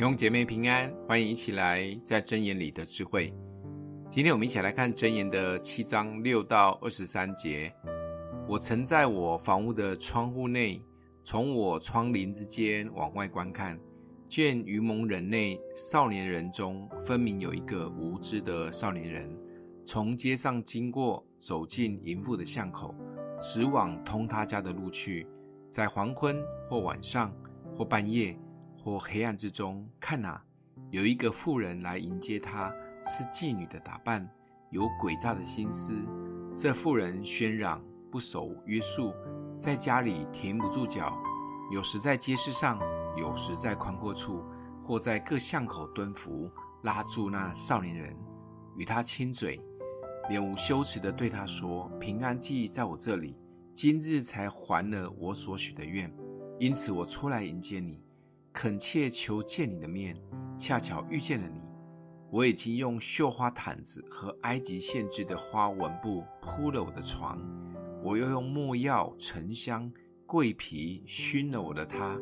弟兄姐妹平安，欢迎一起来在箴言里的智慧。今天我们一起来看箴言的七章六到二十三节。我曾在我房屋的窗户内，从我窗棂之间往外观看，见愚蒙人内少年人中，分明有一个无知的少年人，从街上经过，走进淫妇的巷口，直往通他家的路去，在黄昏或晚上或半夜。或黑暗之中，看哪，有一个妇人来迎接他，是妓女的打扮，有诡诈的心思。这妇人喧嚷，不守约束，在家里停不住脚，有时在街市上，有时在宽阔处，或在各巷口蹲伏，拉住那少年人，与他亲嘴，脸无羞耻地对他说：“平安祭在我这里，今日才还了我所许的愿，因此我出来迎接你。”恳切求见你的面，恰巧遇见了你。我已经用绣花毯子和埃及线织的花纹布铺了我的床，我又用墨药、沉香、桂皮熏了我的他。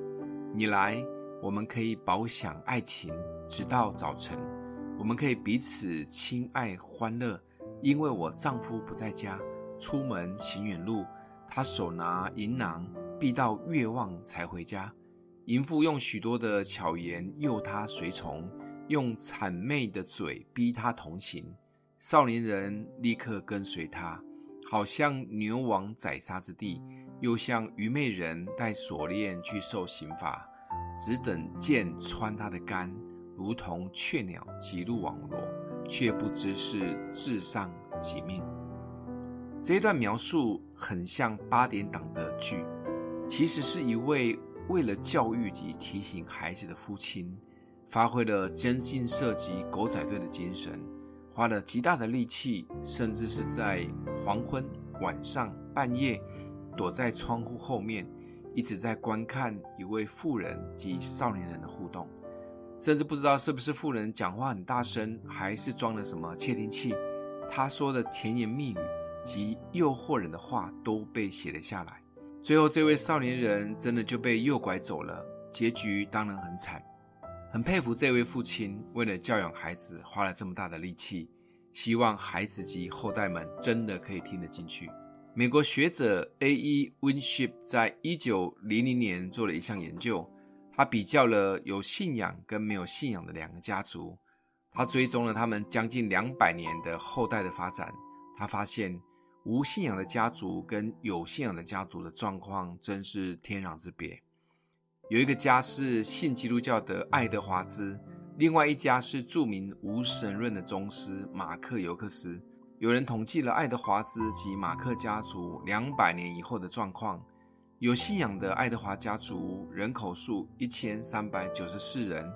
你来，我们可以饱享爱情，直到早晨。我们可以彼此亲爱欢乐，因为我丈夫不在家，出门行远路，他手拿银囊，必到月望才回家。淫妇用许多的巧言诱他随从，用谄媚的嘴逼他同行。少年人立刻跟随他，好像牛往宰杀之地，又像愚昧人带锁链去受刑罚，只等箭穿他的肝，如同雀鸟急入网罗，却不知是至上己命。这一段描述很像八点档的剧，其实是一位。为了教育及提醒孩子的父亲，发挥了征信涉及狗仔队的精神，花了极大的力气，甚至是在黄昏、晚上、半夜，躲在窗户后面，一直在观看一位妇人及少年人的互动，甚至不知道是不是妇人讲话很大声，还是装了什么窃听器，他说的甜言蜜语及诱惑人的话都被写了下来。最后，这位少年人真的就被诱拐走了，结局当然很惨。很佩服这位父亲，为了教养孩子，花了这么大的力气，希望孩子及后代们真的可以听得进去。美国学者 A.E. Winship 在一九零零年做了一项研究，他比较了有信仰跟没有信仰的两个家族，他追踪了他们将近两百年的后代的发展，他发现。无信仰的家族跟有信仰的家族的状况真是天壤之别。有一个家是信基督教的爱德华兹，另外一家是著名无神论的宗师马克尤克斯。有人统计了爱德华兹及马克家族两百年以后的状况。有信仰的爱德华家族人口数一千三百九十四人，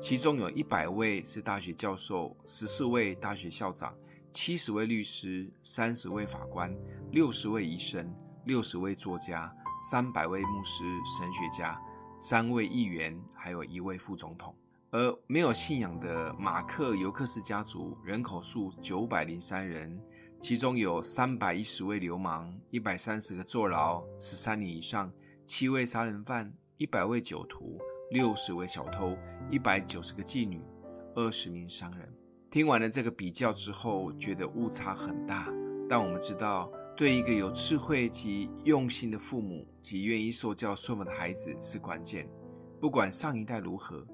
其中有一百位是大学教授，十四位大学校长。七十位律师，三十位法官，六十位医生，六十位作家，三百位牧师、神学家，三位议员，还有一位副总统。而没有信仰的马克尤克斯家族人口数九百零三人，其中有三百一十位流氓，一百三十个坐牢十三年以上，七位杀人犯，一百位酒徒，六十位小偷，一百九十个妓女，二十名商人。听完了这个比较之后，觉得误差很大。但我们知道，对一个有智慧及用心的父母及愿意受教顺服的孩子是关键。不管上一代如何，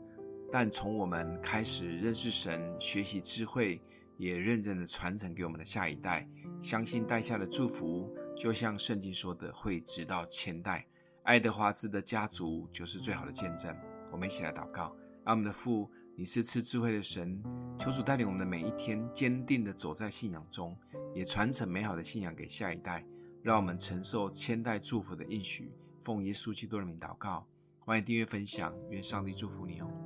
但从我们开始认识神、学习智慧，也认真的传承给我们的下一代，相信带下的祝福，就像圣经说的，会直到千代。爱德华兹的家族就是最好的见证。我们一起来祷告，让我们的父。你是赐智慧的神，求主带领我们的每一天，坚定的走在信仰中，也传承美好的信仰给下一代，让我们承受千代祝福的应许。奉耶稣基督的名祷告，欢迎订阅分享，愿上帝祝福你哦。